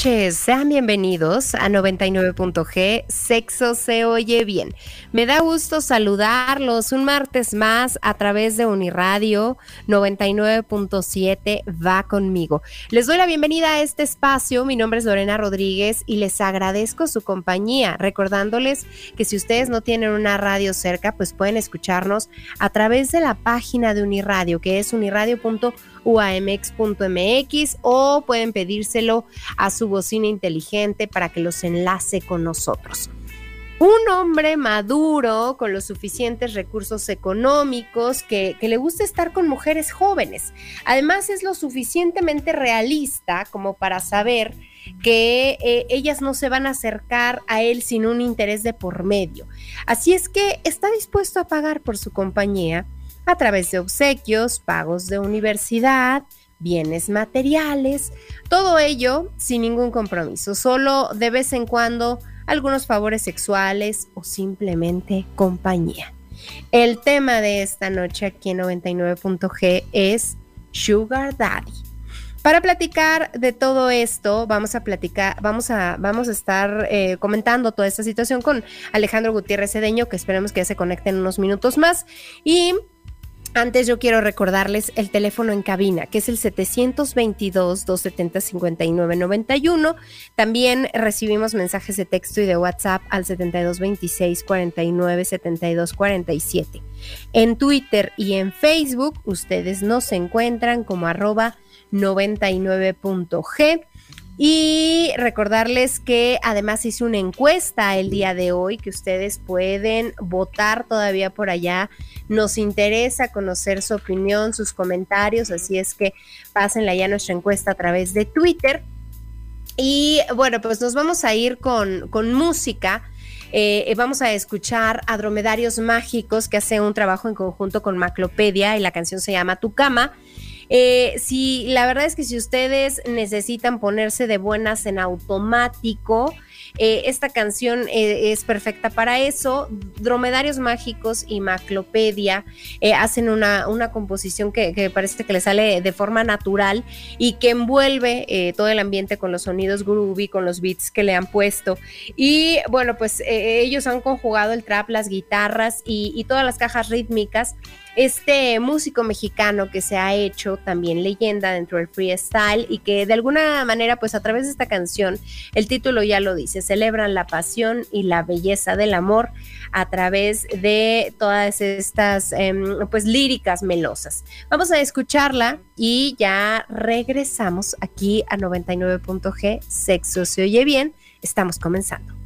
Sean bienvenidos a 99.g, Sexo se oye bien. Me da gusto saludarlos un martes más a través de Uniradio 99.7, va conmigo. Les doy la bienvenida a este espacio, mi nombre es Lorena Rodríguez y les agradezco su compañía, recordándoles que si ustedes no tienen una radio cerca, pues pueden escucharnos a través de la página de Uniradio, que es uniradio.com uamx.mx o pueden pedírselo a su bocina inteligente para que los enlace con nosotros. Un hombre maduro con los suficientes recursos económicos que, le gusta estar con mujeres jóvenes. Además es lo suficientemente realista como para saber que eh, ellas no se van a acercar a él sin un interés de por medio. Así es que está dispuesto a pagar por su compañía a través de obsequios, pagos de universidad, bienes materiales, todo ello sin ningún compromiso, solo de vez en cuando algunos favores sexuales o simplemente compañía. El tema de esta noche aquí en 99.g es Sugar Daddy. Para platicar de todo esto, vamos a platicar, vamos a, vamos a estar eh, comentando toda esta situación con Alejandro Gutiérrez Cedeño, que esperemos que ya se conecte en unos minutos más. Y antes yo quiero recordarles el teléfono en cabina, que es el 722-270-5991. También recibimos mensajes de texto y de WhatsApp al 7226-497247. En Twitter y en Facebook ustedes nos encuentran como arroba 99.g. Y recordarles que además hice una encuesta el día de hoy que ustedes pueden votar todavía por allá. Nos interesa conocer su opinión, sus comentarios, así es que pásenla ya nuestra encuesta a través de Twitter. Y bueno, pues nos vamos a ir con, con música. Eh, vamos a escuchar a Dromedarios Mágicos que hace un trabajo en conjunto con Maclopedia y la canción se llama Tu Cama. Eh, si la verdad es que si ustedes necesitan ponerse de buenas en automático, eh, esta canción eh, es perfecta para eso. Dromedarios Mágicos y Maclopedia hacen una, una composición que, parece que le sale de forma natural y que envuelve todo el ambiente con los sonidos groovy, con los beats que le han puesto. Y bueno, pues ellos han conjugado el trap, las guitarras y todas las cajas rítmicas este músico mexicano que se ha hecho también leyenda dentro del freestyle y que de alguna manera, pues a través de esta canción, el título ya lo dice, celebran la pasión y la belleza del amor a través de todas estas, em, pues, líricas melosas. Vamos a escucharla y ya regresamos aquí a 99.g, sexo se oye bien, estamos comenzando.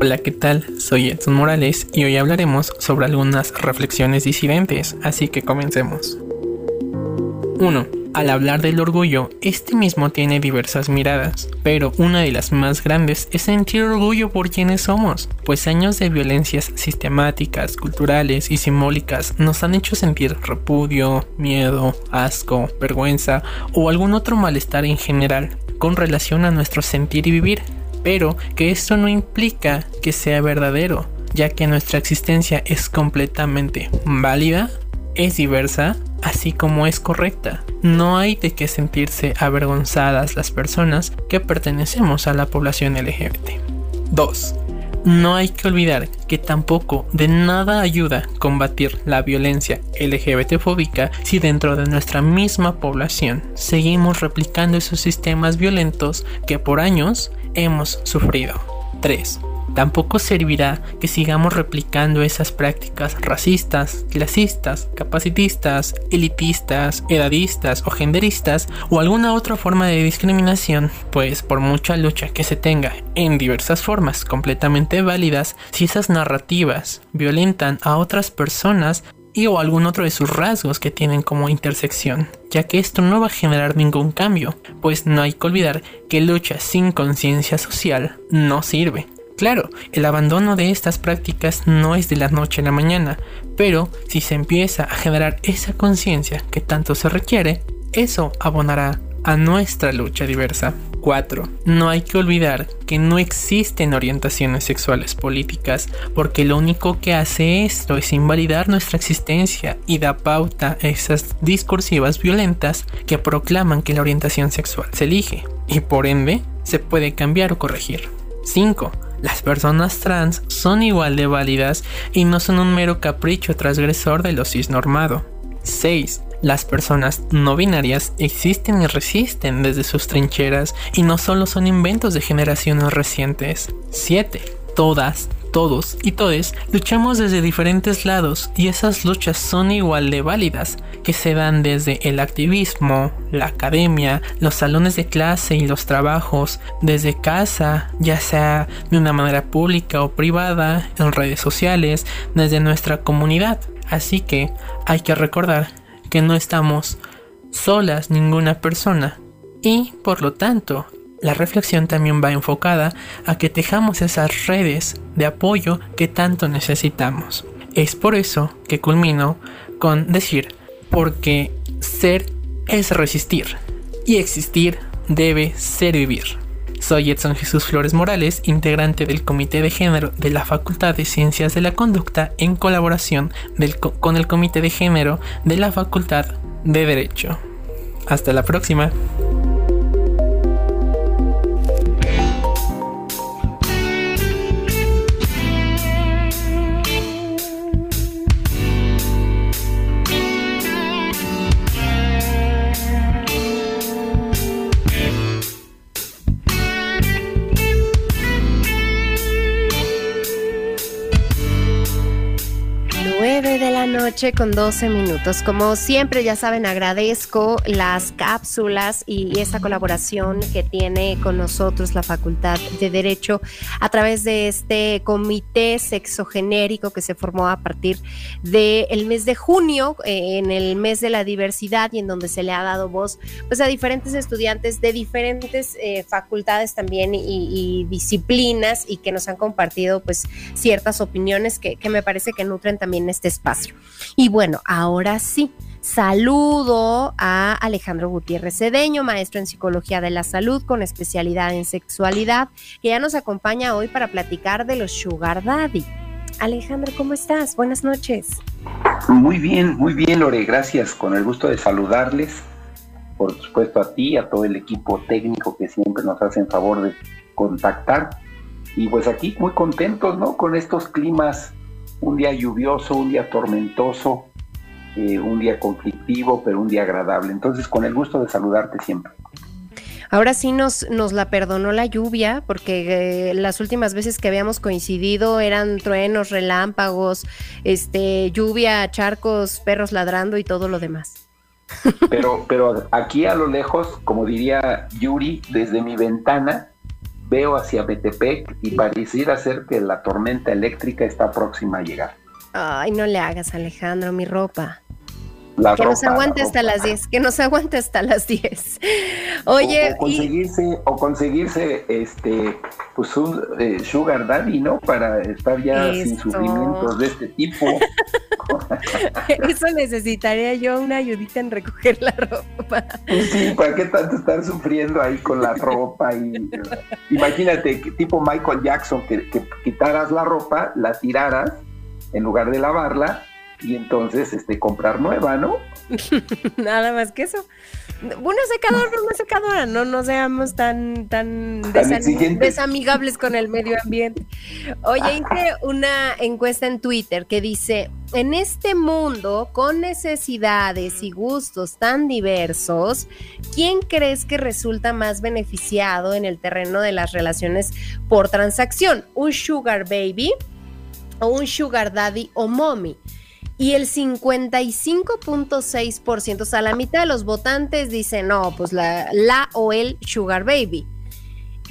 Hola, ¿qué tal? Soy Edson Morales y hoy hablaremos sobre algunas reflexiones disidentes, así que comencemos. 1. Al hablar del orgullo, este mismo tiene diversas miradas, pero una de las más grandes es sentir orgullo por quienes somos, pues años de violencias sistemáticas, culturales y simbólicas nos han hecho sentir repudio, miedo, asco, vergüenza o algún otro malestar en general con relación a nuestro sentir y vivir pero que esto no implica que sea verdadero, ya que nuestra existencia es completamente válida, es diversa, así como es correcta. No hay de qué sentirse avergonzadas las personas que pertenecemos a la población LGBT. 2. No hay que olvidar que tampoco de nada ayuda combatir la violencia LGBT fóbica si dentro de nuestra misma población seguimos replicando esos sistemas violentos que por años hemos sufrido. 3. Tampoco servirá que sigamos replicando esas prácticas racistas, clasistas, capacitistas, elitistas, edadistas o genderistas o alguna otra forma de discriminación, pues por mucha lucha que se tenga en diversas formas completamente válidas, si esas narrativas violentan a otras personas, y o algún otro de sus rasgos que tienen como intersección, ya que esto no va a generar ningún cambio, pues no hay que olvidar que lucha sin conciencia social no sirve. Claro, el abandono de estas prácticas no es de la noche a la mañana, pero si se empieza a generar esa conciencia que tanto se requiere, eso abonará a nuestra lucha diversa. 4. No hay que olvidar que no existen orientaciones sexuales políticas porque lo único que hace esto es invalidar nuestra existencia y da pauta a esas discursivas violentas que proclaman que la orientación sexual se elige y por ende se puede cambiar o corregir. 5. Las personas trans son igual de válidas y no son un mero capricho transgresor de lo cisnormado. 6. Las personas no binarias existen y resisten desde sus trincheras y no solo son inventos de generaciones recientes. 7. Todas, todos y todes luchamos desde diferentes lados y esas luchas son igual de válidas, que se dan desde el activismo, la academia, los salones de clase y los trabajos, desde casa, ya sea de una manera pública o privada, en redes sociales, desde nuestra comunidad. Así que hay que recordar que no estamos solas ninguna persona y por lo tanto la reflexión también va enfocada a que tejamos esas redes de apoyo que tanto necesitamos. Es por eso que culmino con decir, porque ser es resistir y existir debe ser vivir. Soy Edson Jesús Flores Morales, integrante del Comité de Género de la Facultad de Ciencias de la Conducta en colaboración con el Comité de Género de la Facultad de Derecho. Hasta la próxima. 9 de la noche con 12 minutos. Como siempre, ya saben, agradezco las cápsulas y esta colaboración que tiene con nosotros la Facultad de Derecho a través de este comité sexogenérico que se formó a partir del mes de junio, eh, en el mes de la diversidad y en donde se le ha dado voz pues, a diferentes estudiantes de diferentes eh, facultades también y, disciplinas y que nos han compartido pues ciertas opiniones que me parece que nutren también este espacio. Y bueno, ahora sí, Saludo a Alejandro Gutiérrez Cedeño, maestro en psicología de la salud con especialidad en sexualidad, que ya nos acompaña hoy para platicar de los sugar daddy. Alejandro, ¿cómo estás? Buenas noches. Muy bien, muy bien, Lore, gracias. Con el gusto de saludarles, por supuesto a ti, a todo el equipo técnico que siempre nos hacen favor de contactar. Y pues aquí muy contentos, ¿no? Con estos climas, un día lluvioso, un día tormentoso, eh, un día conflictivo, pero un día agradable. Entonces, con el gusto de saludarte siempre. Ahora sí nos, nos la perdonó la lluvia, porque eh, las últimas veces que habíamos coincidido eran truenos, relámpagos, este, lluvia, charcos, perros ladrando y todo lo demás. Pero, pero aquí a lo lejos, como diría Yuri, desde mi ventana veo hacia Betepec y pareciera ser que la tormenta eléctrica está próxima a llegar. Ay, no le hagas, Alejandro, mi ropa. Que nos aguante hasta las 10, que nos aguante hasta las 10. Oye, o, conseguirse, o conseguirse este pues un eh, sugar daddy, ¿no? Para estar ya sin sufrimientos de este tipo. Eso necesitaría yo una ayudita en recoger la ropa. Sí, ¿para qué tanto estar sufriendo ahí con la ropa? Y, imagínate, tipo Michael Jackson, que quitaras la ropa, la tiraras en lugar de lavarla y entonces este comprar nueva, ¿no? Nada más que eso. Una secadora, una secadora, no no seamos tan tan, desamigables con el medio ambiente. Oye, hice una encuesta en Twitter que dice, en este mundo con necesidades y gustos tan diversos, ¿quién crees que resulta más beneficiado en el terreno de las relaciones por transacción? ¿Un sugar baby? o un sugar daddy o mommy. Y el 55.6%, o sea, la mitad de los votantes dicen, no, pues la, la o el sugar baby.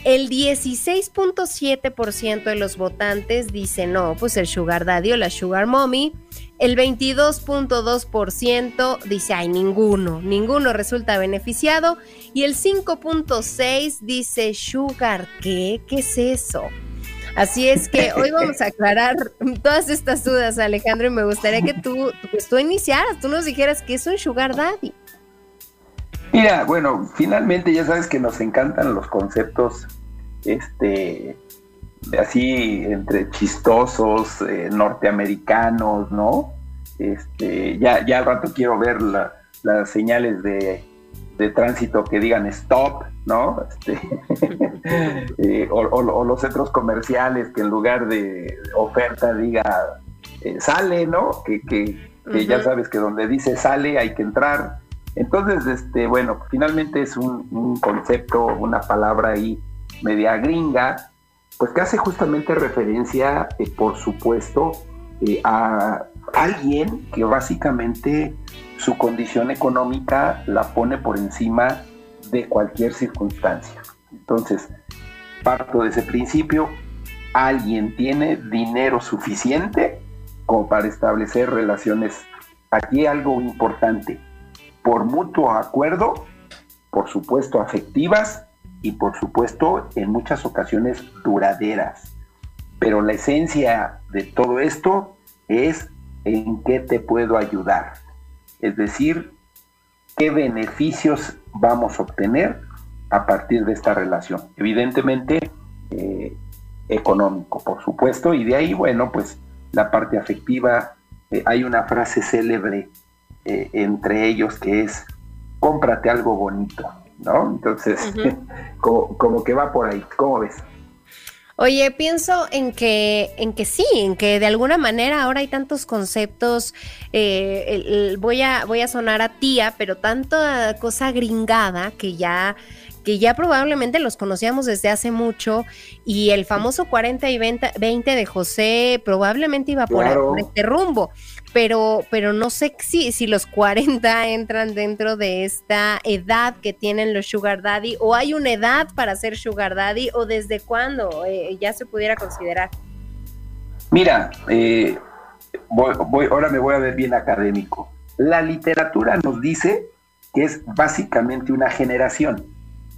El 16.7% de los votantes dicen, no, pues el sugar daddy o la sugar mommy. El 22.2% dice, ay, ninguno, ninguno resulta beneficiado. Y el 5.6% dice, sugar, ¿qué? ¿Qué es eso? Así es que hoy vamos a aclarar todas estas dudas, Alejandro, y me gustaría que tú, pues tú iniciaras, tú nos dijeras que es un sugar daddy. Mira, bueno, finalmente ya sabes que nos encantan los conceptos, este, así entre chistosos, eh, norteamericanos, ¿no? Este, ya, ya al rato quiero ver las señales de de tránsito que digan stop, ¿no? Este, eh, o, los centros comerciales que en lugar de oferta diga eh, sale, ¿no? Que, que, ya sabes que donde dice sale hay que entrar. Entonces, este, bueno, finalmente es un, concepto, una palabra ahí media gringa, pues que hace justamente referencia, eh, por supuesto, a alguien que básicamente su condición económica la pone por encima de cualquier circunstancia. Entonces, parto de ese principio, alguien tiene dinero suficiente como para establecer relaciones. Aquí algo importante, por mutuo acuerdo, por supuesto afectivas y por supuesto en muchas ocasiones duraderas. Pero la esencia de todo esto es en qué te puedo ayudar es decir, qué beneficios vamos a obtener a partir de esta relación. Evidentemente, eh, económico, por supuesto, y de ahí, bueno, pues la parte afectiva, eh, hay una frase célebre eh, entre ellos que es, cómprate algo bonito, ¿no? Entonces, como, como que va por ahí, ¿cómo ves? Oye, pienso en que, en que sí, en que de alguna manera ahora hay tantos conceptos, eh, voy, a, voy a sonar a tía, pero tanta cosa gringada que ya que ya probablemente los conocíamos desde hace mucho y el famoso 40 y 20, de José probablemente iba por, este rumbo, pero, pero no sé si, si los 40 entran dentro de esta edad que tienen los sugar daddy o hay una edad para ser sugar daddy o desde cuándo eh, ya se pudiera considerar. Mira, eh, voy, ahora me voy a ver bien académico. La literatura nos dice que es básicamente una generación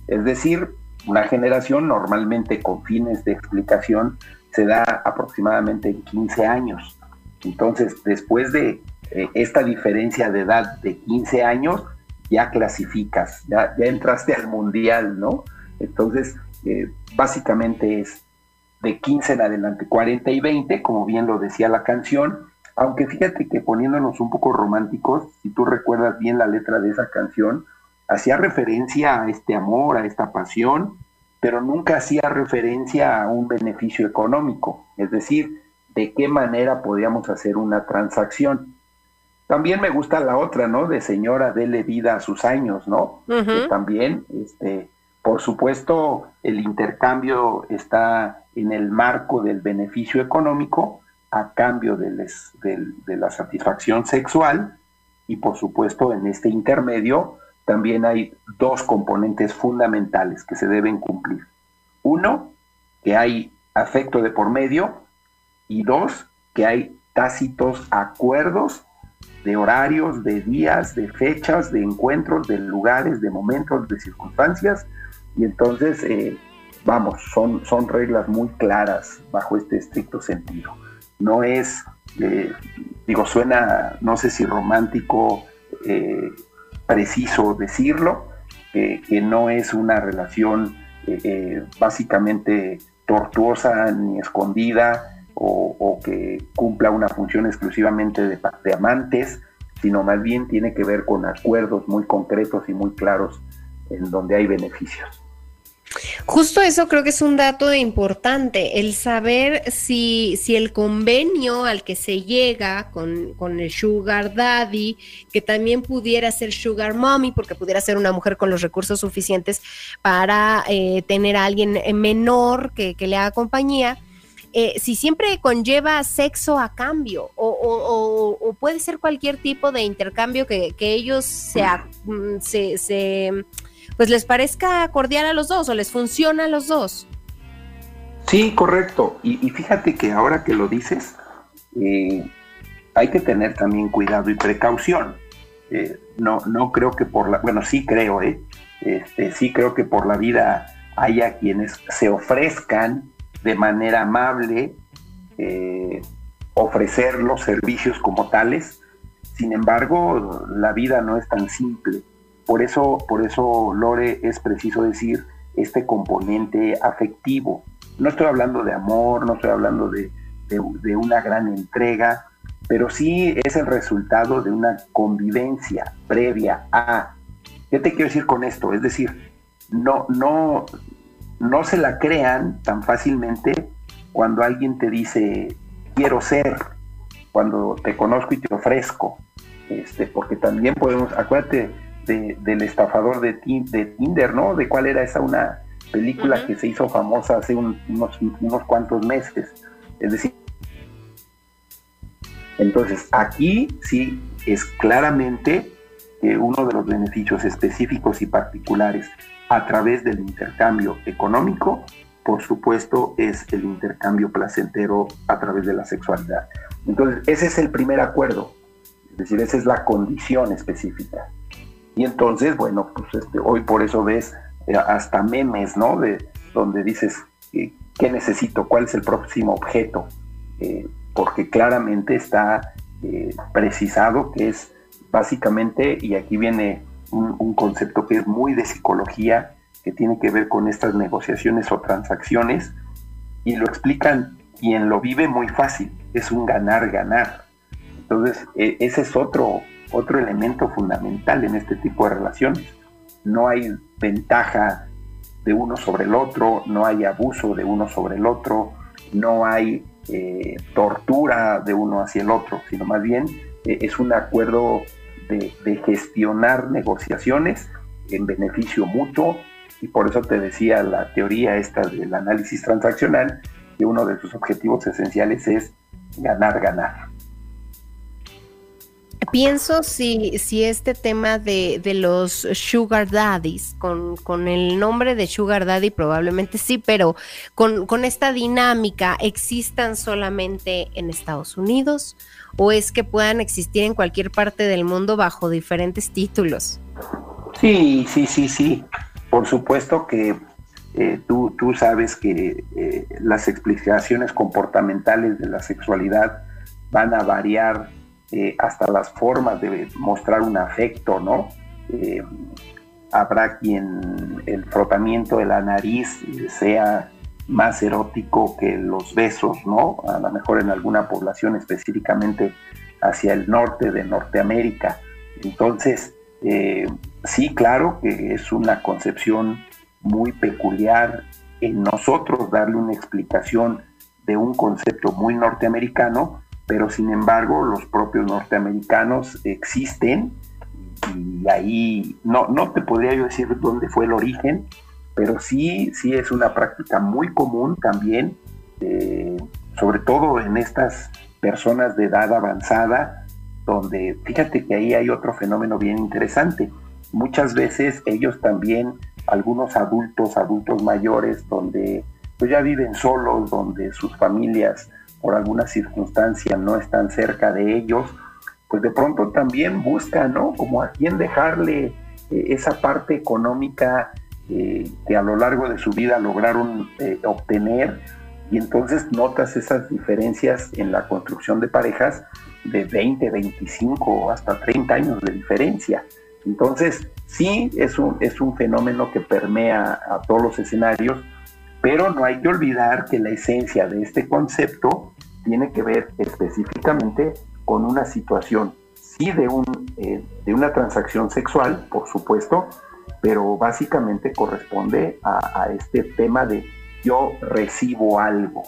es decir, una generación normalmente con fines de explicación se da aproximadamente en 15 años. Entonces, después de eh, esta diferencia de edad de 15 años, ya clasificas, ya, ya entraste al mundial, ¿no? Entonces, eh, básicamente es de 15 en adelante, 40 y 20, como bien lo decía la canción, aunque fíjate que poniéndonos un poco románticos, si tú recuerdas bien la letra de esa canción, hacía referencia a este amor, a esta pasión, pero nunca hacía referencia a un beneficio económico, es decir, de qué manera podíamos hacer una transacción. También me gusta la otra, ¿no? De señora, dele vida a sus años, ¿no? Que también, este, por supuesto, el intercambio está en el marco del beneficio económico a cambio de, de la satisfacción sexual y, por supuesto, en este intermedio también hay dos componentes fundamentales que se deben cumplir. Uno, que hay afecto de por medio y dos, que hay tácitos acuerdos de horarios, de días, de fechas, de encuentros, de lugares, de momentos, de circunstancias. Y entonces, eh, vamos, son, son reglas muy claras bajo este estricto sentido. No es, eh, digo, suena, no sé si romántico, eh, preciso decirlo, que no es una relación básicamente tortuosa ni escondida o, que cumpla una función exclusivamente de, amantes, sino más bien tiene que ver con acuerdos muy concretos y muy claros en donde hay beneficios. Justo eso creo que es un dato importante, el saber si, si el convenio al que se llega con, con, el sugar daddy, que también pudiera ser sugar mommy, porque pudiera ser una mujer con los recursos suficientes para eh, tener a alguien menor que, le haga compañía, eh, si siempre conlleva sexo a cambio o, puede ser cualquier tipo de intercambio que, ellos mm, se, se pues les parezca cordial a los dos o les funciona a los dos. Sí, correcto. Y, fíjate que ahora que lo dices, eh, hay que tener también cuidado y precaución. Eh, no, no creo que por la, bueno, sí creo, ¿eh? Este, sí creo que por la vida haya quienes se ofrezcan de manera amable eh, ofrecer los servicios como tales. Sin embargo, la vida no es tan simple. Por eso, por eso, Lore, es preciso decir este componente afectivo. No estoy hablando de amor, no estoy hablando de, una gran entrega, pero sí es el resultado de una convivencia previa a. ¿Qué te quiero decir con esto? Es decir, no, no, no se la crean tan fácilmente cuando alguien te dice quiero ser, cuando te conozco y te ofrezco, este, porque también podemos, acuérdate, del estafador de, de, Tinder, ¿no? De cuál era esa una película que se hizo famosa hace unos, unos cuantos meses. Es decir, entonces aquí sí es claramente que uno de los beneficios específicos y particulares a través del intercambio económico, por supuesto, es el intercambio placentero a través de la sexualidad. Entonces, ese es el primer acuerdo, es decir, esa es la condición específica. Y entonces, bueno, pues este, hoy por eso ves eh, hasta memes, ¿no? De donde dices, eh, ¿qué necesito? ¿Cuál es el próximo objeto? Eh, porque claramente está precisado que es básicamente, y aquí viene un, concepto que es muy de psicología, que tiene que ver con estas negociaciones o transacciones, y lo explican quien lo vive muy fácil, es un ganar-ganar. Entonces, e, ese es otro, otro elemento fundamental en este tipo de relaciones. No hay ventaja de uno sobre el otro, no hay abuso de uno sobre el otro, no hay eh, tortura de uno hacia el otro, sino más bien eh, es un acuerdo de, gestionar negociaciones en beneficio mutuo. Y por eso te decía la teoría esta del análisis transaccional que uno de sus objetivos esenciales es ganar, ganar pienso si, si este tema de, los sugar daddies, con, con, el nombre de sugar daddy probablemente sí, pero con, con, esta dinámica, existan solamente en Estados Unidos o es que puedan existir en cualquier parte del mundo bajo diferentes títulos? Sí, sí, sí, sí. Por supuesto que eh, tú, tú, sabes que eh, las explicaciones comportamentales de la sexualidad van a variar eh, hasta las formas de mostrar un afecto, ¿no? Eh, habrá quien el frotamiento de la nariz sea más erótico que los besos, ¿no? A lo mejor en alguna población específicamente hacia el norte de Norteamérica. Entonces, eh, sí, claro que es una concepción muy peculiar en nosotros darle una explicación de un concepto muy norteamericano, pero sin embargo los propios norteamericanos existen y ahí no, no te podría yo decir dónde fue el origen, pero sí, sí es una práctica muy común también, eh, sobre todo en estas personas de edad avanzada, donde fíjate que ahí hay otro fenómeno bien interesante. Muchas veces ellos también, algunos adultos, adultos mayores, donde pues ya viven solos, donde sus familias por alguna circunstancia no están cerca de ellos, pues de pronto también buscan, ¿no? Como a quién dejarle eh, esa parte económica eh, que a lo largo de su vida lograron eh, obtener y entonces notas esas diferencias en la construcción de parejas de 20, 25 hasta 30 años de diferencia. Entonces, sí, es un, es un fenómeno que permea a todos los escenarios, pero no hay que olvidar que la esencia de este concepto tiene que ver específicamente con una situación, sí, de, un, eh, de una transacción sexual, por supuesto, pero básicamente corresponde a, este tema de yo recibo algo.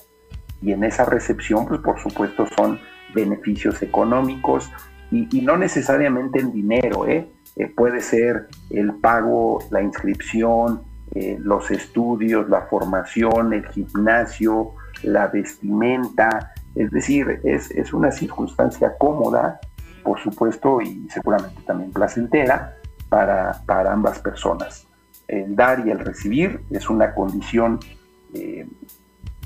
Y en esa recepción, pues por supuesto son beneficios económicos y, no necesariamente en dinero, ¿eh? ¿eh? puede ser el pago, la inscripción, eh, los estudios, la formación, el gimnasio, la vestimenta, es decir, es, es una circunstancia cómoda, por supuesto, y seguramente también placentera para, para ambas personas. El dar y el recibir es una condición eh,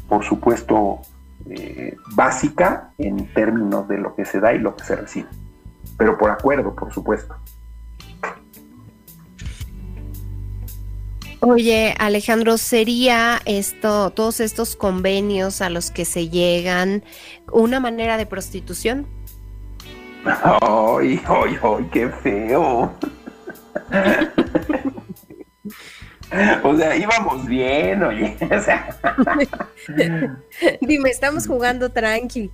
por supuesto, eh, básica en términos de lo que se da y lo que se recibe, pero por acuerdo, por supuesto. Oye, Alejandro, ¿sería esto, todos estos convenios a los que se llegan, una manera de prostitución? ¡Ay, ay, ay, qué feo! O sea, íbamos bien, oye. O sea. Dime, estamos jugando tranqui.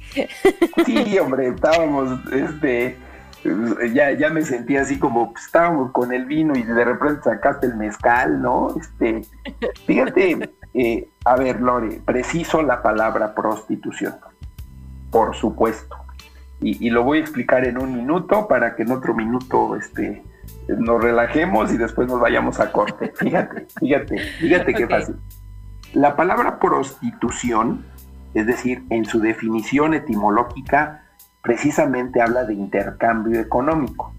Sí, hombre, estábamos, este, ya, ya me sentía así como pues, estábamos con el vino y de repente sacaste el mezcal, ¿no? Este, fíjate, eh, a ver, Lore, preciso la palabra prostitución, por supuesto. Y, y, lo voy a explicar en un minuto para que en otro minuto, este, nos relajemos y después nos vayamos a corte. Fíjate, fíjate, fíjate qué fácil. La palabra prostitución, es decir, en su definición etimológica, precisamente habla de intercambio económico.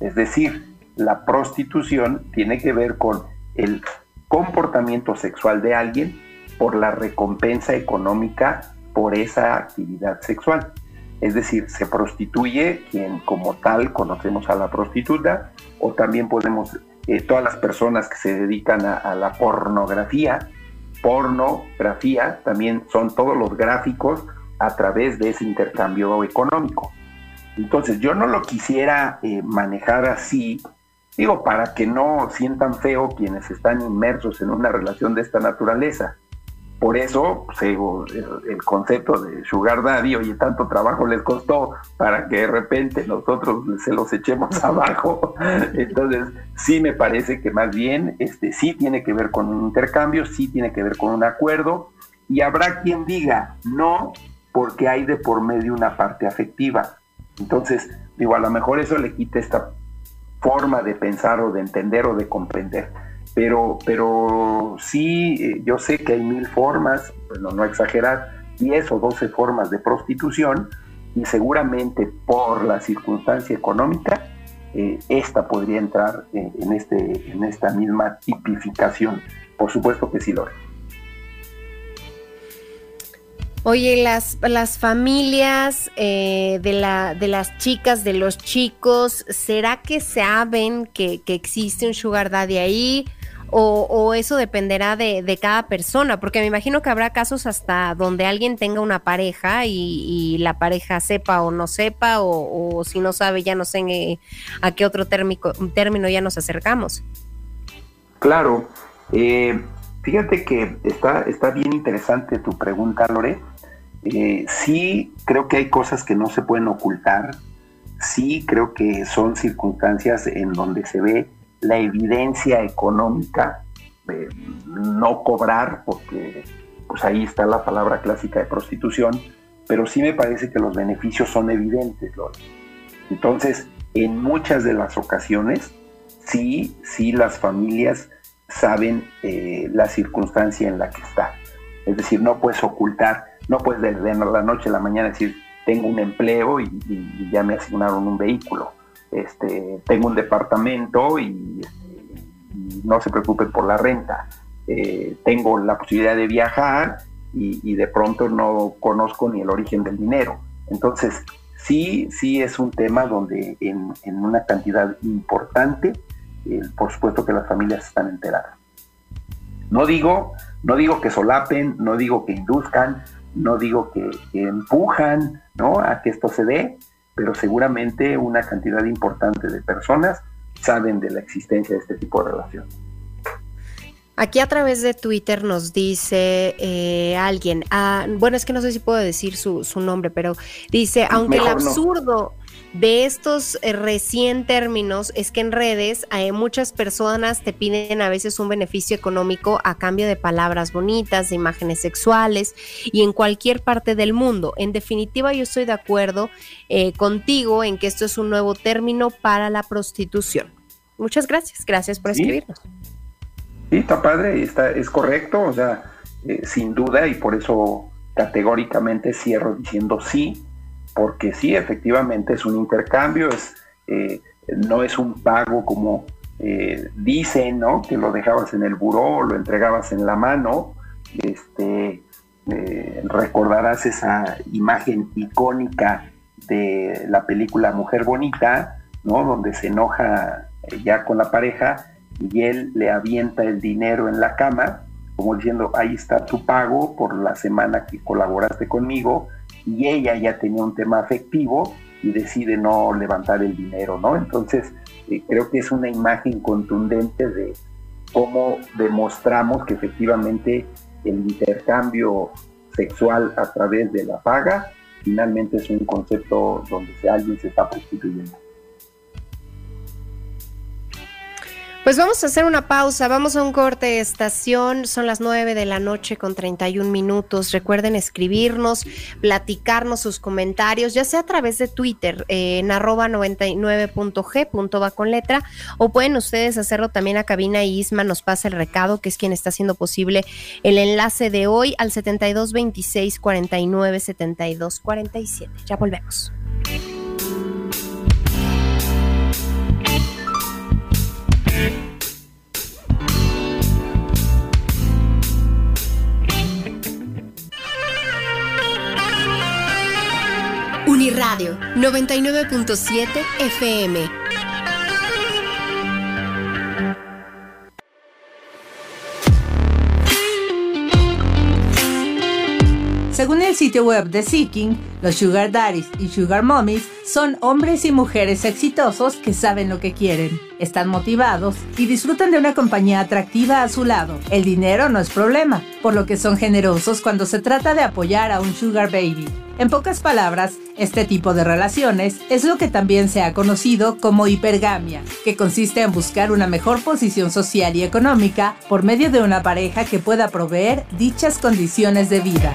Es decir, la prostitución tiene que ver con el comportamiento sexual de alguien por la recompensa económica por esa actividad sexual. Es decir, se prostituye quien como tal conocemos a la prostituta o también podemos, eh, todas las personas que se dedican a, la pornografía, pornografía también son todos los gráficos a través de ese intercambio económico. Entonces yo no lo quisiera eh, manejar así, digo, para que no sientan feo quienes están inmersos en una relación de esta naturaleza. Por eso, pues, el, concepto de Sugar Daddy, oye, tanto trabajo les costó para que de repente nosotros se los echemos abajo. Entonces, sí me parece que más bien este, sí tiene que ver con un intercambio, sí tiene que ver con un acuerdo, y habrá quien diga no, porque hay de por medio una parte afectiva. Entonces, digo, a lo mejor eso le quita esta forma de pensar o de entender o de comprender pero, pero sí, eh, yo sé que hay mil formas, bueno, no exagerar, 10 o 12 formas de prostitución y seguramente por la circunstancia económica, eh, esta podría entrar eh, en, este, en esta misma tipificación. Por supuesto que sí, Lore. Oye, las, las familias eh, de, la, de las chicas, de los chicos, ¿será que saben que, que existe un sugar daddy ahí? O, eso dependerá de, cada persona, porque me imagino que habrá casos hasta donde alguien tenga una pareja y, la pareja sepa o no sepa, o, si no sabe ya no sé eh, a qué otro término ya nos acercamos. Claro, eh, fíjate que está, está bien interesante tu pregunta, Lore. Eh, sí creo que hay cosas que no se pueden ocultar, sí creo que son circunstancias en donde se ve la evidencia económica de no cobrar, porque pues ahí está la palabra clásica de prostitución, pero sí me parece que los beneficios son evidentes, Entonces, en muchas de las ocasiones, sí, sí las familias saben eh, la circunstancia en la que está. Es decir, no puedes ocultar, no puedes de la noche a la mañana decir, tengo un empleo y ya me asignaron un vehículo este, tengo un departamento y, no se preocupen por la renta. Eh, tengo la posibilidad de viajar y, de pronto no conozco ni el origen del dinero. Entonces, sí, sí es un tema donde en, una cantidad importante, eh, por supuesto que las familias están enteradas. No digo, no digo que solapen, no digo que induzcan, no digo que, que empujan ¿no? a que esto se dé, pero seguramente una cantidad importante de personas saben de la existencia de este tipo de relación. Aquí a través de Twitter nos dice eh, alguien, ah, bueno, es que no sé si puedo decir su, nombre, pero dice, aunque el absurdo de estos eh, recién términos es que en redes hay muchas personas te piden a veces un beneficio económico a cambio de palabras bonitas, de imágenes sexuales y en cualquier parte del mundo. En definitiva, yo estoy de acuerdo eh, contigo en que esto es un nuevo término para la prostitución. Muchas gracias, gracias por escribirnos. Sí, está padre, está, es correcto, o sea, eh, sin duda y por eso categóricamente cierro diciendo sí porque sí, efectivamente es un intercambio, es, eh, no es un pago como eh, dicen, ¿no? Que lo dejabas en el buró, lo entregabas en la mano. Este, eh, recordarás esa imagen icónica de la película Mujer Bonita, ¿no? Donde se enoja ya con la pareja y él le avienta el dinero en la cama, como diciendo, ahí está tu pago por la semana que colaboraste conmigo, y ella ya tenía un tema afectivo y decide no levantar el dinero, ¿no? Entonces, eh, creo que es una imagen contundente de cómo demostramos que efectivamente el intercambio sexual a través de la paga finalmente es un concepto donde alguien se está prostituyendo. Pues vamos a hacer una pausa, vamos a un corte de estación, son las 9 de la noche con 31 minutos. Recuerden escribirnos, platicarnos sus comentarios, ya sea a través de Twitter eh, en arroba 99.g, va con letra, o pueden ustedes hacerlo también a cabina y Isma nos pasa el recado, que es quien está haciendo posible el enlace de hoy al 7226 49 72 47. Ya volvemos. Uniradio 99.7 FM. Según el sitio web de Seeking, los Sugar Daddies y Sugar Mommies son hombres y mujeres exitosos que saben lo que quieren, están motivados y disfrutan de una compañía atractiva a su lado. El dinero no es problema, por lo que son generosos cuando se trata de apoyar a un Sugar Baby. En pocas palabras, este tipo de relaciones es lo que también se ha conocido como hipergamia, que consiste en buscar una mejor posición social y económica por medio de una pareja que pueda proveer dichas condiciones de vida.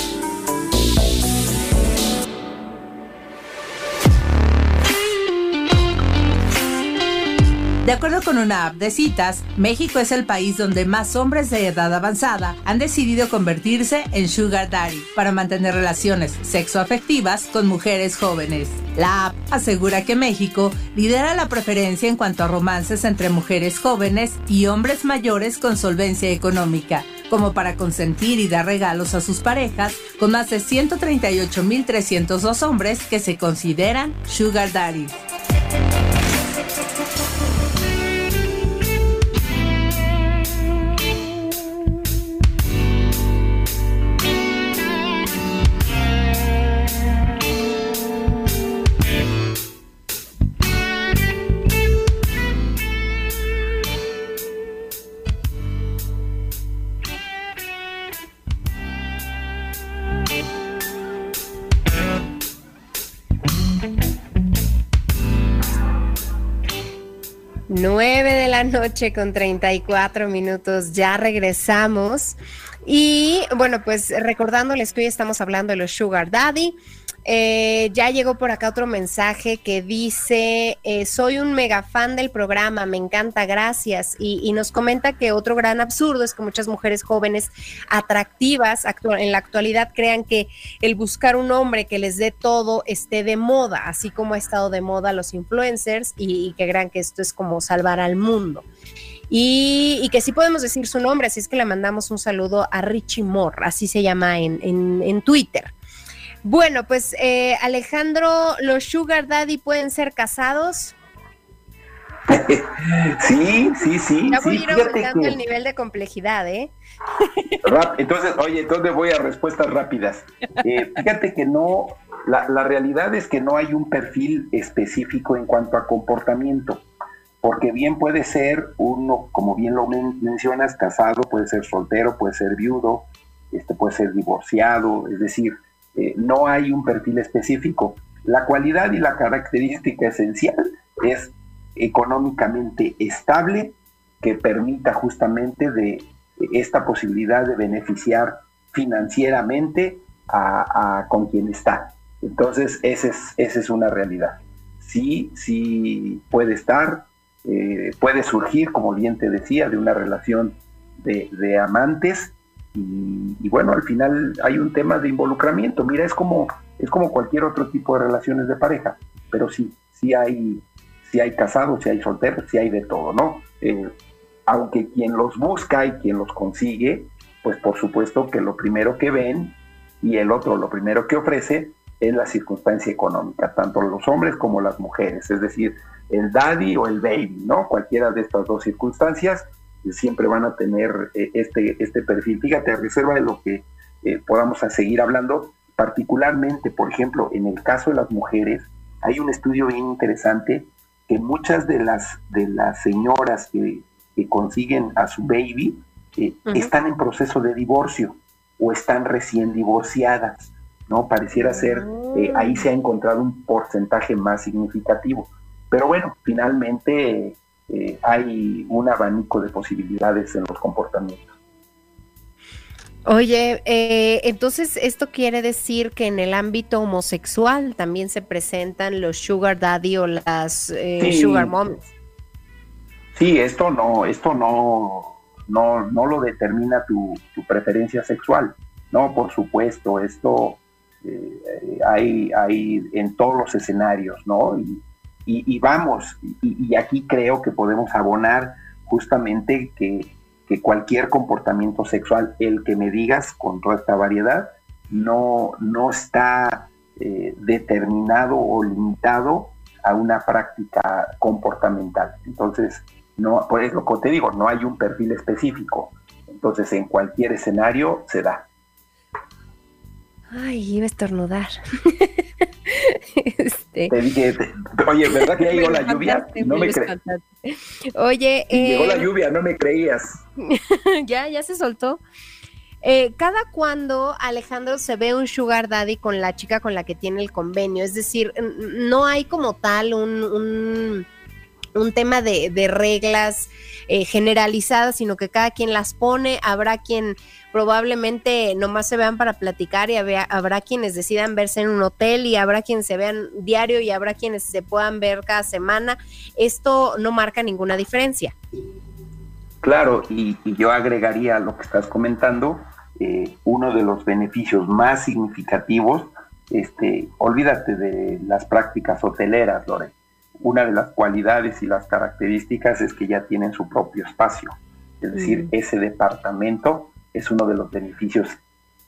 De acuerdo con una app de citas, México es el país donde más hombres de edad avanzada han decidido convertirse en sugar daddy para mantener relaciones sexoafectivas con mujeres jóvenes. La app asegura que México lidera la preferencia en cuanto a romances entre mujeres jóvenes y hombres mayores con solvencia económica, como para consentir y dar regalos a sus parejas, con más de 138.302 hombres que se consideran sugar daddy. Noche con 34 minutos, ya regresamos. Y bueno, pues recordándoles que hoy estamos hablando de los Sugar Daddy. Eh, ya llegó por acá otro mensaje que dice, eh, soy un mega fan del programa, me encanta, gracias. Y, nos comenta que otro gran absurdo es que muchas mujeres jóvenes atractivas en la actualidad crean que el buscar un hombre que les dé todo esté de moda, así como ha estado de moda los influencers y, que crean que esto es como salvar al mundo. Y, que sí podemos decir su nombre, así es que le mandamos un saludo a Richie Moore, así se llama en, en Twitter. Bueno, pues eh, Alejandro, ¿los Sugar Daddy pueden ser casados? sí, sí, sí. Ya voy a ir aumentando el nivel de complejidad, ¿eh? Entonces, oye, entonces voy a respuestas rápidas. Eh, fíjate que no, la, la, realidad es que no hay un perfil específico en cuanto a comportamiento, porque bien puede ser uno, como bien lo mencionas, casado, puede ser soltero, puede ser viudo, este puede ser divorciado, es decir, eh, no hay un perfil específico. La cualidad y la característica esencial es económicamente estable, que permita justamente de esta posibilidad de beneficiar financieramente a, con quien está. Entonces, esa es, esa es una realidad. Sí, sí puede estar, eh, puede surgir, como bien te decía, de una relación de, de amantes, y, bueno, al final hay un tema de involucramiento. Mira, es como, es como cualquier otro tipo de relaciones de pareja, pero sí, sí hay, sí hay casados, sí hay solteros, sí hay de todo, ¿no? Eh, aunque quien los busca y quien los consigue, pues por supuesto que lo primero que ven y el otro lo primero que ofrece es la circunstancia económica, tanto los hombres como las mujeres, es decir, el daddy o el baby, ¿no? Cualquiera de estas dos circunstancias siempre van a tener eh, este, este perfil. Fíjate, a reserva de lo que eh, podamos seguir hablando, particularmente, por ejemplo, en el caso de las mujeres, hay un estudio bien interesante que muchas de las, de las señoras que, consiguen a su baby eh, están en proceso de divorcio o están recién divorciadas, ¿no? Pareciera ser, ahí se ha encontrado un porcentaje más significativo. Pero bueno, finalmente eh, hay un abanico de posibilidades en los comportamientos. Oye, eh, entonces esto quiere decir que en el ámbito homosexual también se presentan los sugar daddy o las eh, sugar moms. Sí, esto no, esto no, no, no lo determina tu, preferencia sexual. No, por supuesto, esto hay, hay en todos los escenarios, ¿no? Y, vamos, y, aquí creo que podemos abonar justamente que, cualquier comportamiento sexual, el que me digas con toda esta variedad, no, no está eh, determinado o limitado a una práctica comportamental. Entonces, no, por eso te digo, no hay un perfil específico. Entonces, en cualquier escenario se da. Ay, iba a estornudar. este... Te dije, oye, ¿verdad que ya llegó la lluvia? No me crees. Oye, llegó la eh, lluvia, no me creías. ya, ya se soltó. Eh, ¿Cada cuando Alejandro se ve un sugar daddy con la chica con la que tiene el convenio? Es decir, no hay como tal un, un tema de, de reglas eh, generalizadas, sino que cada quien las pone, habrá quien probablemente nomás se vean para platicar y habrá quienes decidan verse en un hotel y habrá quienes se vean diario y habrá quienes se puedan ver cada semana. Esto no marca ninguna diferencia. Claro, y, yo agregaría lo que estás comentando, eh, uno de los beneficios más significativos, este, olvídate de las prácticas hoteleras, Lore. Una de las cualidades y las características es que ya tienen su propio espacio. Es decir, mm. ese departamento es uno de los beneficios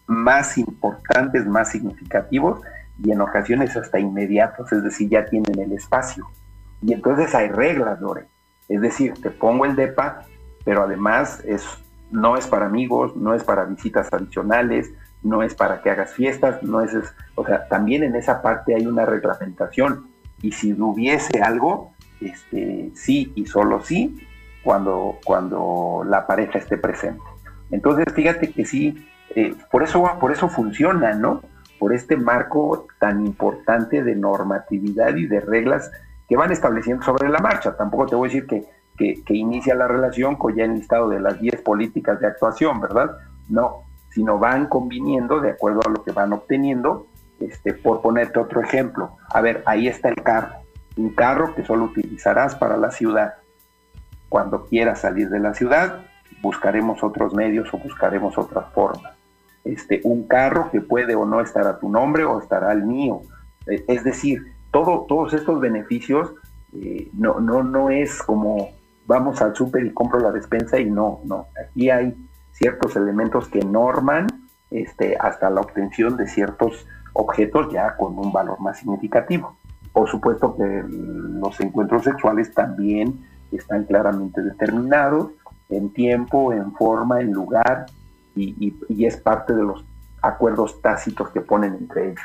más importantes, más significativos y en ocasiones hasta inmediatos, es decir, ya tienen el espacio. Y entonces hay reglas, Lore. Es decir, te pongo el DEPA, pero además es, no es para amigos, no es para visitas adicionales, no es para que hagas fiestas, no es, o sea, también en esa parte hay una reglamentación. Y si hubiese algo, este, sí y solo sí, cuando, cuando la pareja esté presente. Entonces, fíjate que sí, eh, por, eso, por eso funciona, ¿no? Por este marco tan importante de normatividad y de reglas que van estableciendo sobre la marcha. Tampoco te voy a decir que, que, inicia la relación con ya el listado de las 10 políticas de actuación, ¿verdad? No, sino van conviniendo de acuerdo a lo que van obteniendo. Este, por ponerte otro ejemplo, a ver, ahí está el carro, un carro que solo utilizarás para la ciudad. Cuando quieras salir de la ciudad, buscaremos otros medios o buscaremos otras formas. Este, un carro que puede o no estar a tu nombre o estará al mío. Eh, es decir, todo, todos estos beneficios eh, no, no, no es como vamos al súper y compro la despensa y no, no. Aquí hay ciertos elementos que norman este, hasta la obtención de ciertos objetos ya con un valor más significativo. Por supuesto que los encuentros sexuales también están claramente determinados en tiempo, en forma, en lugar, y, es parte de los acuerdos tácitos que ponen entre ellos.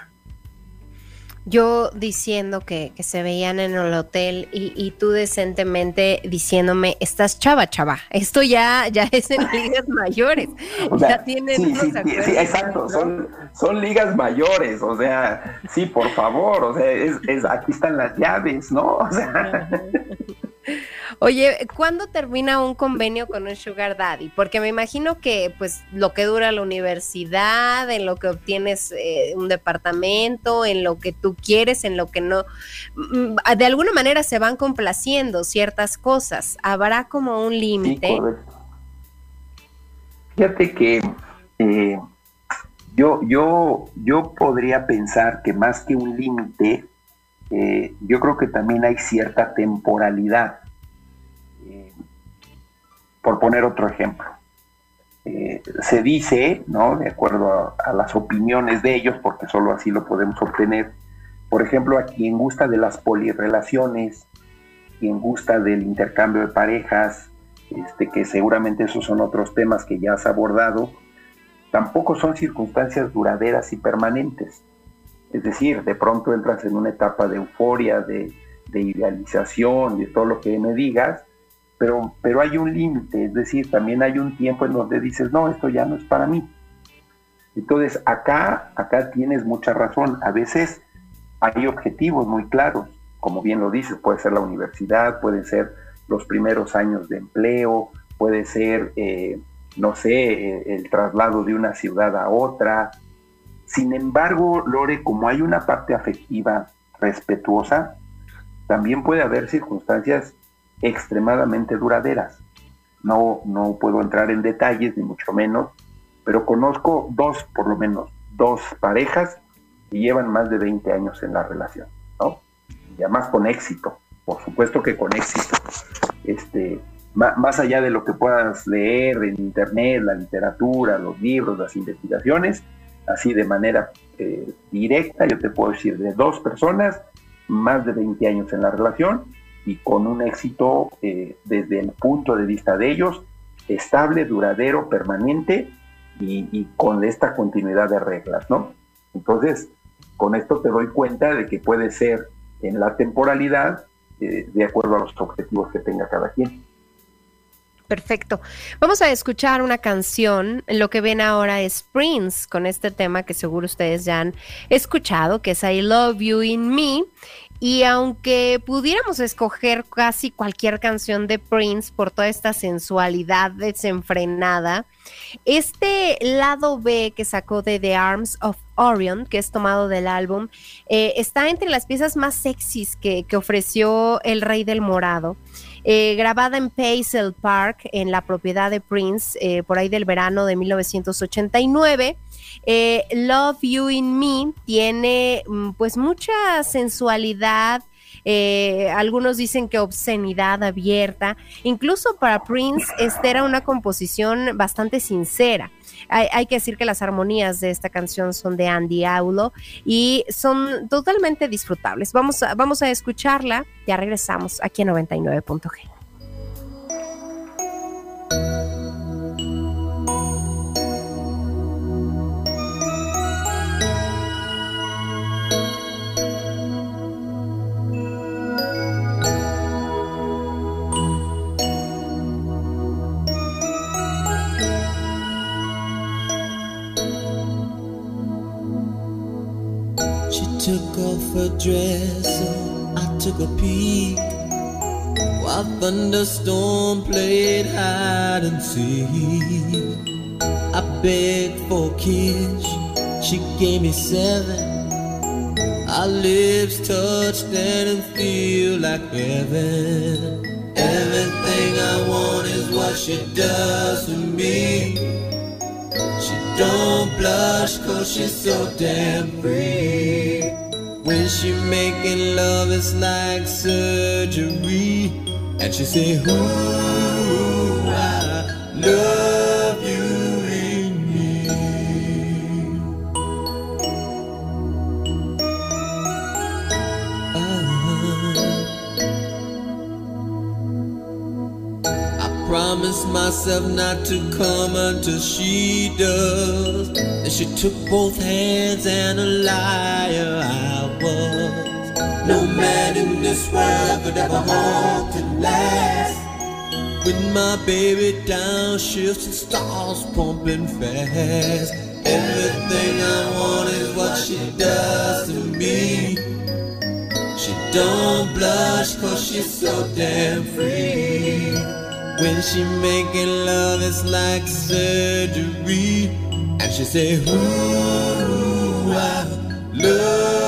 Yo diciendo que, se veían en el hotel y, tú decentemente diciéndome, estás chava, chava. Esto ya, ya es en ligas mayores. ya tienen sí, sí, exacto, son, son ligas mayores. O sea, sí, por favor, o sea, es, aquí están las llaves, ¿no? O sea. Oye, ¿cuándo termina un convenio con un sugar daddy? Porque me imagino que pues lo que dura la universidad, en lo que obtienes eh, un departamento, en lo que tú quieres, en lo que no, mm, de alguna manera se van complaciendo ciertas cosas. ¿Habrá como un límite? Fíjate que eh, yo, yo, yo podría pensar que más que un límite, eh, yo creo que también hay cierta temporalidad. Por poner otro ejemplo, eh, se dice, ¿no? De acuerdo a, las opiniones de ellos, porque solo así lo podemos obtener, por ejemplo, a quien gusta de las polirrelaciones, quien gusta del intercambio de parejas, este, que seguramente esos son otros temas que ya has abordado, tampoco son circunstancias duraderas y permanentes. Es decir, de pronto entras en una etapa de euforia, de, idealización, de todo lo que me digas, pero, pero hay un límite, es decir, también hay un tiempo en donde dices, no, esto ya no es para mí. Entonces, acá, acá tienes mucha razón. A veces hay objetivos muy claros, como bien lo dices, puede ser la universidad, pueden ser los primeros años de empleo, puede ser, eh, no sé, el traslado de una ciudad a otra, sin embargo, Lore, como hay una parte afectiva respetuosa, también puede haber circunstancias extremadamente duraderas. No, no puedo entrar en detalles, ni mucho menos, pero conozco dos, por lo menos, dos parejas que llevan más de 20 años en la relación, ¿no? Y además con éxito, por supuesto que con éxito. Este, más allá de lo que puedas leer en internet, la literatura, los libros, las investigaciones, así de manera eh, directa, yo te puedo decir, de dos personas, más de 20 años en la relación y con un éxito eh, desde el punto de vista de ellos, estable, duradero, permanente y, con esta continuidad de reglas, ¿no? Entonces, con esto te doy cuenta de que puede ser en la temporalidad eh, de acuerdo a los objetivos que tenga cada quien. Perfecto. Vamos a escuchar una canción. Lo que ven ahora es Prince con este tema que seguro ustedes ya han escuchado, que es I Love You in Me. Y aunque pudiéramos escoger casi cualquier canción de Prince por toda esta sensualidad desenfrenada, este lado B que sacó de The Arms of Orion, que es tomado del álbum, eh, está entre las piezas más sexys que, ofreció el Rey del Morado. Eh, grabada en Paisley Park, en la propiedad de Prince, eh, por ahí del verano de 1989. Love You in Me tiene mm, pues mucha sensualidad, eh, algunos dicen que obscenidad abierta. Incluso para Prince, esta era una composición bastante sincera. Hay, que decir que las armonías de esta canción son de Andy Aulo y son totalmente disfrutables. Vamos a, vamos a escucharla, ya regresamos aquí en 99.g. took off her dress and I took a peek. While thunderstorm played hide and seek I begged for a kiss, she gave me seven. Our lips touched and feel like heaven. Everything I want is what she does to me. She don't blush cause she's so damn free When she making love it's like surgery And she say, ooh, I love you in me uh-huh. I promised myself not to come until she does. Then she took both hands and a liar was. No man in this world could ever hope to last. With my baby down, shifts and stars pumping fast. Everything I want is what she does to me. She don't blush cause she's so damn free. When she making love, it's like surgery. And she say, Ooh, I love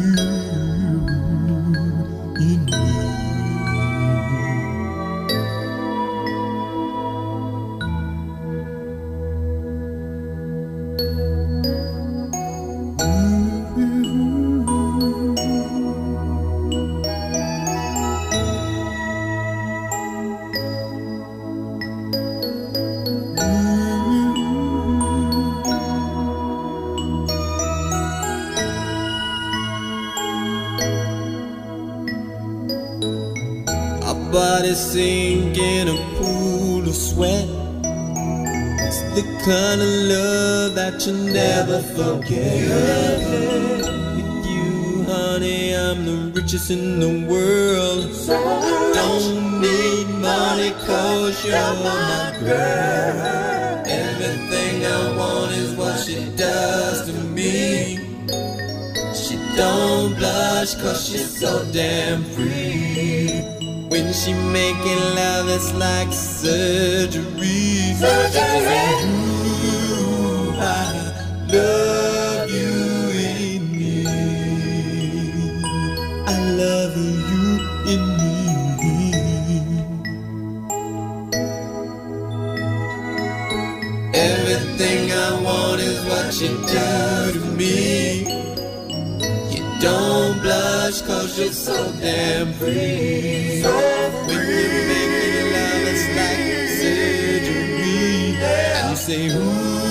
Sink in a pool of sweat. It's the kind of love that you never forget. With you, honey, I'm the richest in the world. Don't need money cause you're my girl. Everything I want is what she does to me. She don't blush cause she's so damn she making love, it's like surgery. Surgery. Ooh, I love you in me. I love you in me. Everything I want is what you do to me. You don't blush cause you're so damn free. So when you make love, it's like surgery. And you say, ooh,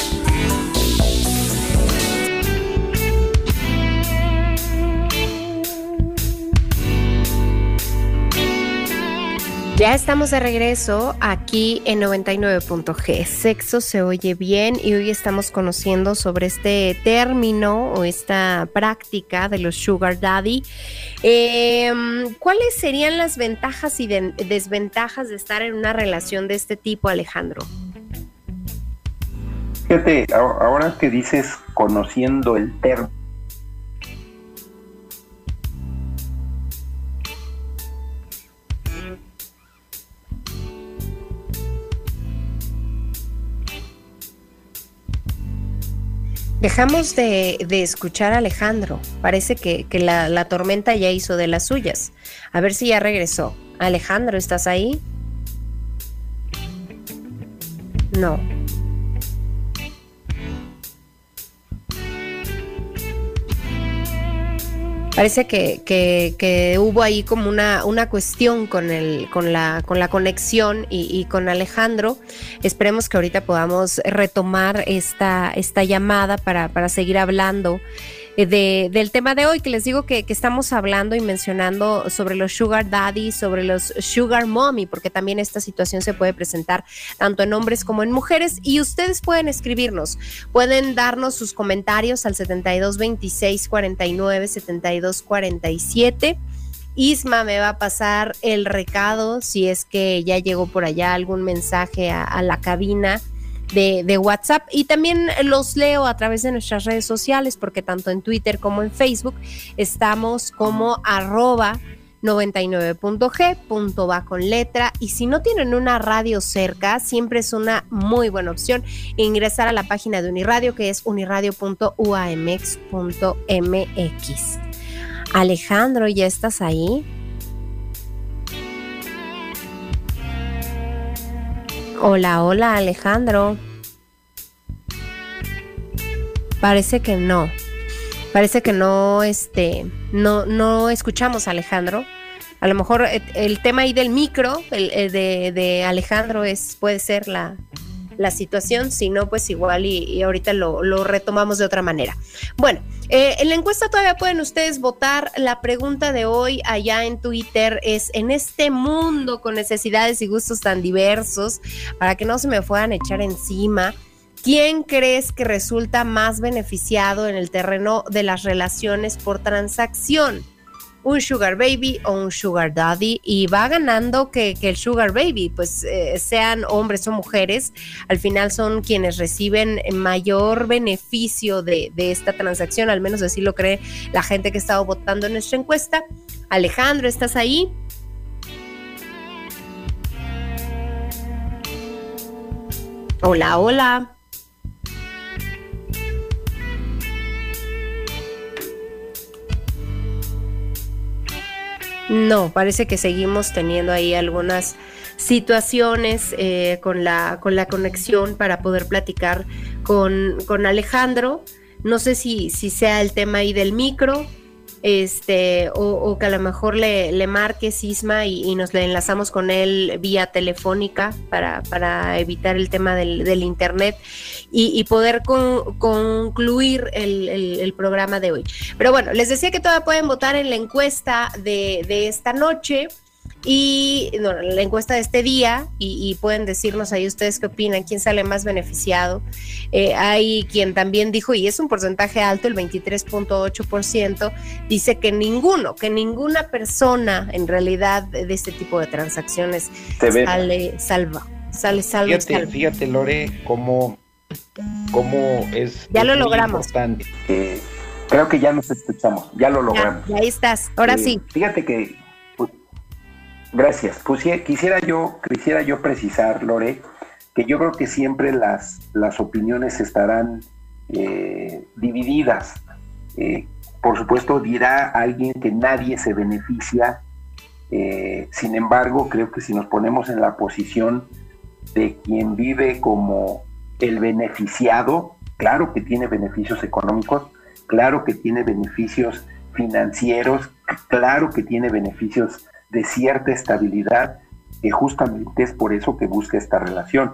Ya estamos de regreso aquí en 99.g. Sexo se oye bien y hoy estamos conociendo sobre este término o esta práctica de los sugar daddy. Em, ¿Cuáles serían las ventajas y desventajas de estar en una relación de este tipo, Alejandro? Fíjate, ahora que dices conociendo el término, Dejamos de, escuchar a Alejandro. Parece que, la, la, tormenta ya hizo de las suyas. A ver si ya regresó. Alejandro, ¿estás ahí? No. Parece que, hubo ahí como una, una cuestión con, el, con, la, con la conexión y, con Alejandro. Esperemos que ahorita podamos retomar esta, esta llamada para, para seguir hablando eh, del tema de hoy, que les digo que, estamos hablando y mencionando sobre los sugar daddy, sobre los sugar mommy, porque también esta situación se puede presentar tanto en hombres como en mujeres y ustedes pueden escribirnos, pueden darnos sus comentarios al 72 26 49 72 47. Isma me va a pasar el recado si es que ya llegó por allá algún mensaje a la cabina de, WhatsApp y también los leo a través de nuestras redes sociales porque tanto en Twitter como en Facebook estamos como arroba 99.g, va con letra. Y si no tienen una radio cerca, siempre es una muy buena opción ingresar a la página de Uniradio, que es uniradio.uamx.mx. Alejandro, ¿ya estás ahí? Hola, hola Alejandro. Parece que no. Parece que no, este, no, no escuchamos a Alejandro. A lo mejor eh, el tema ahí del micro, el, de, Alejandro es, puede ser la, situación, si no, pues igual y, ahorita lo, retomamos de otra manera. Bueno, eh, en la encuesta todavía pueden ustedes votar. La pregunta de hoy allá en Twitter es, en este mundo con necesidades y gustos tan diversos, para que no se me puedan echar encima, ¿quién crees que resulta más beneficiado en el terreno de las relaciones por transacción? Un sugar baby o un sugar daddy y va ganando que, el sugar baby, pues eh, sean hombres o mujeres, al final son quienes reciben mayor beneficio de, esta transacción, al menos así lo cree la gente que ha estado votando en nuestra encuesta. Alejandro, ¿estás ahí? Hola, hola. No, parece que seguimos teniendo ahí algunas situaciones eh, con, la, con la conexión para poder platicar con, con Alejandro. No sé si, si sea el tema ahí del micro, este, o, que a lo mejor le, marque Sisma y, nos le enlazamos con él vía telefónica para, para evitar el tema del, internet y, poder concluir el, programa de hoy. Pero bueno, les decía que todavía pueden votar en la encuesta de, de esta noche y la encuesta de este día y, pueden decirnos ahí ustedes qué opinan, quién sale más beneficiado. Eh, hay quien también dijo, y es un porcentaje alto, el 23.8%, dice que ninguno, que ninguna persona en realidad de este tipo de transacciones sale salva, sale salvo. Fíjate, fíjate Lore, cómo, cómo es... Ya lo logramos. Eh, creo que ya nos escuchamos, ya lo logramos. ahí estás, ahora eh, sí. Fíjate que Gracias. Pues quisiera yo, quisiera yo precisar, Lore, que yo creo que siempre las, las opiniones estarán eh, divididas. Eh, por supuesto, dirá alguien que nadie se beneficia. Eh, sin embargo, creo que si nos ponemos en la posición de quien vive como el beneficiado, claro que tiene beneficios económicos, claro que tiene beneficios financieros, claro que tiene beneficios de cierta estabilidad, que justamente es por eso que busca esta relación.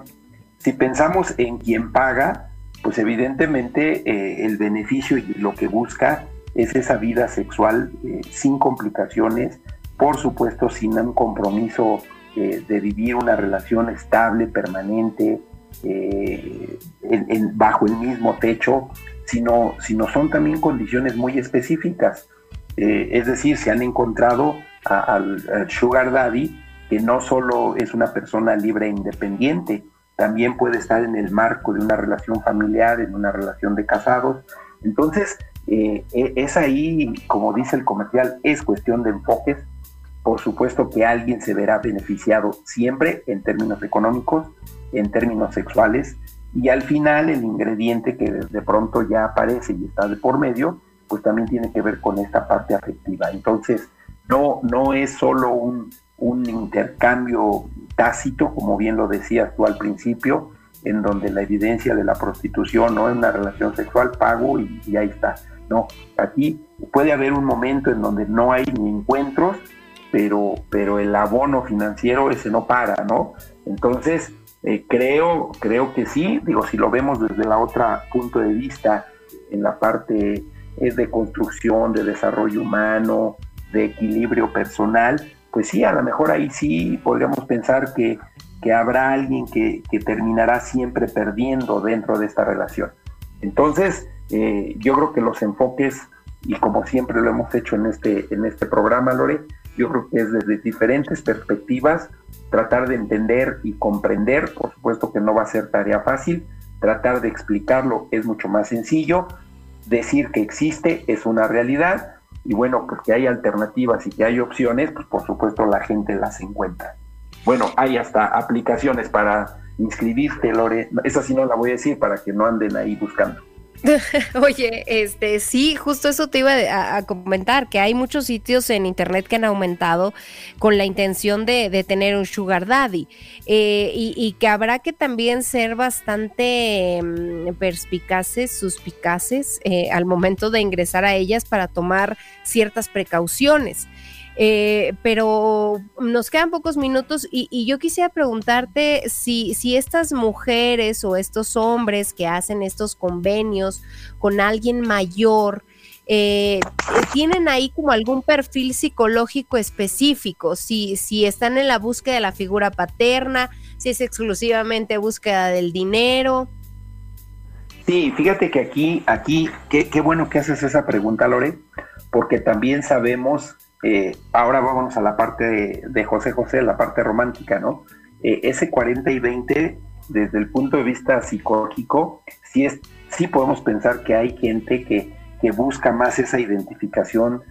si pensamos en quien paga, pues evidentemente eh, el beneficio y lo que busca es esa vida sexual eh, sin complicaciones, por supuesto sin un compromiso eh, de vivir una relación estable, permanente, bajo el mismo techo, sino, sino son también condiciones muy específicas. es decir, se han encontrado al Sugar Daddy que no solo es una persona libre e independiente, también puede estar en el marco de una relación familiar, en una relación de casados. Entonces, eh, e, es ahí, como dice el comercial, es cuestión de enfoques. Por supuesto que alguien se verá beneficiado siempre en términos económicos, en términos sexuales, y al final el ingrediente que de pronto ya aparece y está de por medio, pues también tiene que ver con esta parte afectiva. Entonces, no, no es solo un, un intercambio tácito, como bien lo decías tú al principio, en donde la evidencia de la prostitución no es una relación sexual, pago y, ahí está. No, aquí puede haber un momento en donde no hay ni encuentros, pero, pero el abono financiero ese no para, ¿no? Entonces, eh, creo, creo que sí, digo, si lo vemos desde la otra punto de vista, en la parte es de construcción, de desarrollo humano, de equilibrio personal, pues sí, a lo mejor ahí sí podríamos pensar que, habrá alguien que, terminará siempre perdiendo dentro de esta relación. Entonces, eh, yo creo que los enfoques, y como siempre lo hemos hecho en este, en este programa, Lore, yo creo que es desde diferentes perspectivas, tratar de entender y comprender, por supuesto que no va a ser tarea fácil, tratar de explicarlo es mucho más sencillo, decir que existe es una realidad, y bueno, pues que hay alternativas y que hay opciones, pues por supuesto la gente las encuentra. Bueno, hay hasta aplicaciones para inscribirte, Lore. Esa sí no la voy a decir para que no anden ahí buscando. Oye, este sí, justo eso te iba a, comentar, que hay muchos sitios en internet que han aumentado con la intención de, tener un sugar daddy eh, y, que habrá que también ser bastante mm, perspicaces, suspicaces eh, al momento de ingresar a ellas para tomar ciertas precauciones. Eh, pero nos quedan pocos minutos y, yo quisiera preguntarte si, si estas mujeres o estos hombres que hacen estos convenios con alguien mayor, eh, tienen ahí como algún perfil psicológico específico, si, si están en la búsqueda de la figura paterna, si es exclusivamente búsqueda del dinero. Sí, fíjate que aquí, aquí, qué, qué bueno que haces esa pregunta, Lore, porque también sabemos eh, ahora vamos a la parte de, José José, la parte romántica, ¿no? Eh, ese 40 y 20, desde el punto de vista psicológico, sí, es, sí podemos pensar que hay gente que, que busca más esa identificación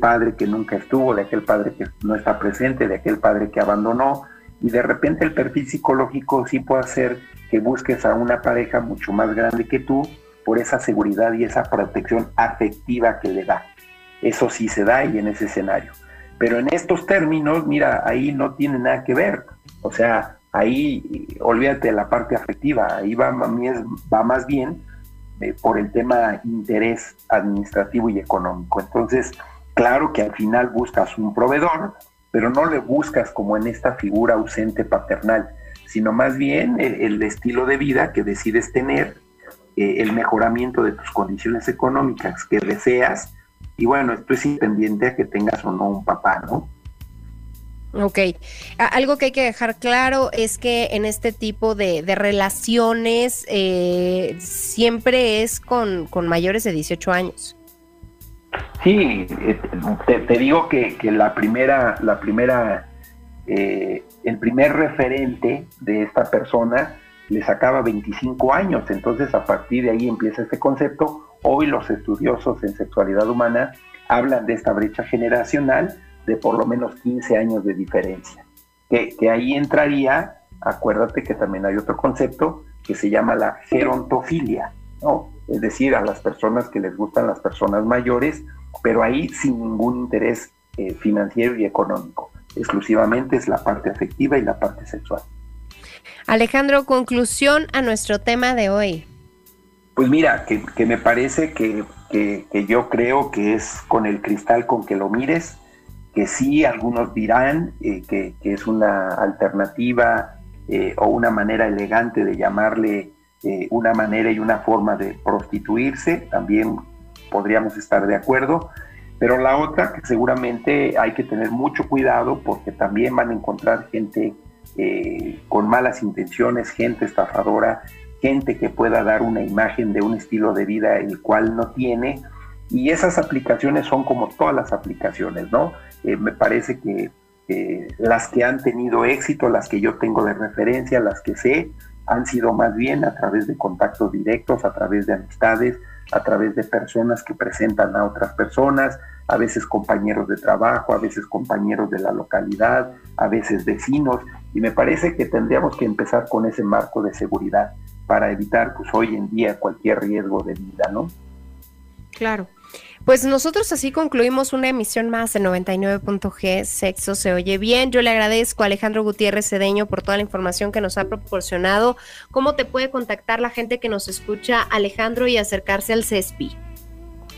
padre que nunca estuvo, de aquel padre que no está presente, de aquel padre que abandonó, y de repente el perfil psicológico sí puede hacer que busques a una pareja mucho más grande que tú por esa seguridad y esa protección afectiva que le da. Eso sí se da y en ese escenario. Pero en estos términos, mira, ahí no tiene nada que ver. O sea, ahí olvídate de la parte afectiva, ahí va, más bien eh, por el tema interés administrativo y económico. Entonces, claro que al final buscas un proveedor, pero no le buscas como en esta figura ausente paternal, sino más bien el, estilo de vida que decides tener, eh, el mejoramiento de tus condiciones económicas que deseas y bueno, esto es independiente a que tengas o no un papá, ¿no? Ok, algo que hay que dejar claro es que en este tipo de, relaciones eh, siempre es con, mayores de 18 años. Sí, eh, te, digo que, la primera, la primera, eh, el primer referente de esta persona le sacaba 25 años, entonces a partir de ahí empieza este concepto Hoy los estudiosos en sexualidad humana hablan de esta brecha generacional de por lo menos 15 años de diferencia, que, ahí entraría, acuérdate que también hay otro concepto que se llama la gerontofilia, ¿no? es decir, a las personas que les gustan las personas mayores, pero ahí sin ningún interés eh, financiero y económico, exclusivamente es la parte afectiva y la parte sexual. Alejandro, conclusión a nuestro tema de hoy. Pues mira, que, me parece que, yo creo que es con el cristal con que lo mires, que sí, algunos dirán eh, que, es una alternativa eh, o una manera elegante de llamarle eh, una manera y una forma de prostituirse, también podríamos estar de acuerdo. Pero la otra, que seguramente hay que tener mucho cuidado porque también van a encontrar gente con malas intenciones, gente estafadora, gente que pueda dar una imagen de un estilo de vida el cual no tiene. Y esas aplicaciones son como todas las aplicaciones, ¿no? Eh, me parece que las que han tenido éxito, las que yo tengo de referencia, las que sé, han sido más bien a través de contactos directos, a través de amistades, a través de personas que presentan a otras personas, a veces compañeros de trabajo, a veces compañeros de la localidad, a veces vecinos, y me parece que tendríamos que empezar con ese marco de seguridad para evitar pues hoy en día cualquier riesgo de vida, ¿no? Claro. Pues nosotros así concluimos una emisión más de 99.g, Sexo se oye bien. Yo le agradezco a Alejandro Gutiérrez Cedeño por toda la información que nos ha proporcionado. ¿Cómo te puede contactar la gente que nos escucha, Alejandro, y acercarse al CESPI?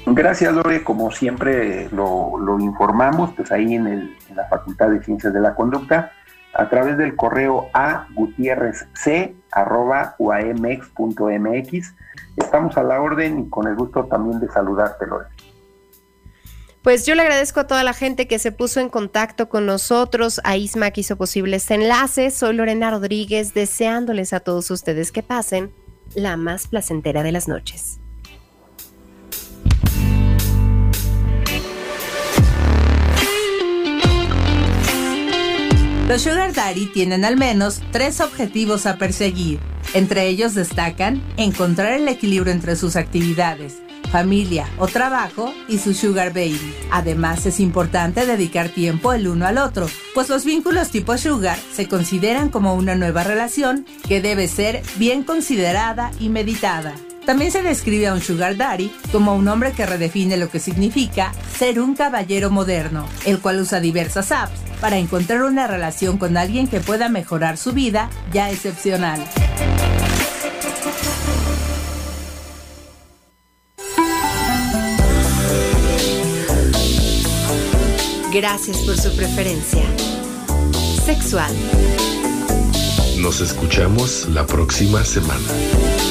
Gracias, Lore. Como siempre lo, informamos, pues ahí en, el, en, la Facultad de Ciencias de la Conducta, a través del correo a gutierrezc.uamx.mx. Estamos a la orden y con el gusto también de saludarte, Lore. Pues yo le agradezco a toda la gente que se puso en contacto con nosotros. A Isma que hizo posible este enlace. Soy Lorena Rodríguez, deseándoles a todos ustedes que pasen la más placentera de las noches. Los Sugar Daddy tienen al menos tres objetivos a perseguir. Entre ellos destacan encontrar el equilibrio entre sus actividades, familia o trabajo y su sugar baby. Además es importante dedicar tiempo el uno al otro, pues los vínculos tipo sugar se consideran como una nueva relación que debe ser bien considerada y meditada. También se describe a un sugar daddy como un hombre que redefine lo que significa ser un caballero moderno, el cual usa diversas apps para encontrar una relación con alguien que pueda mejorar su vida ya excepcional. Gracias por su preferencia. Sexual. Nos escuchamos la próxima semana.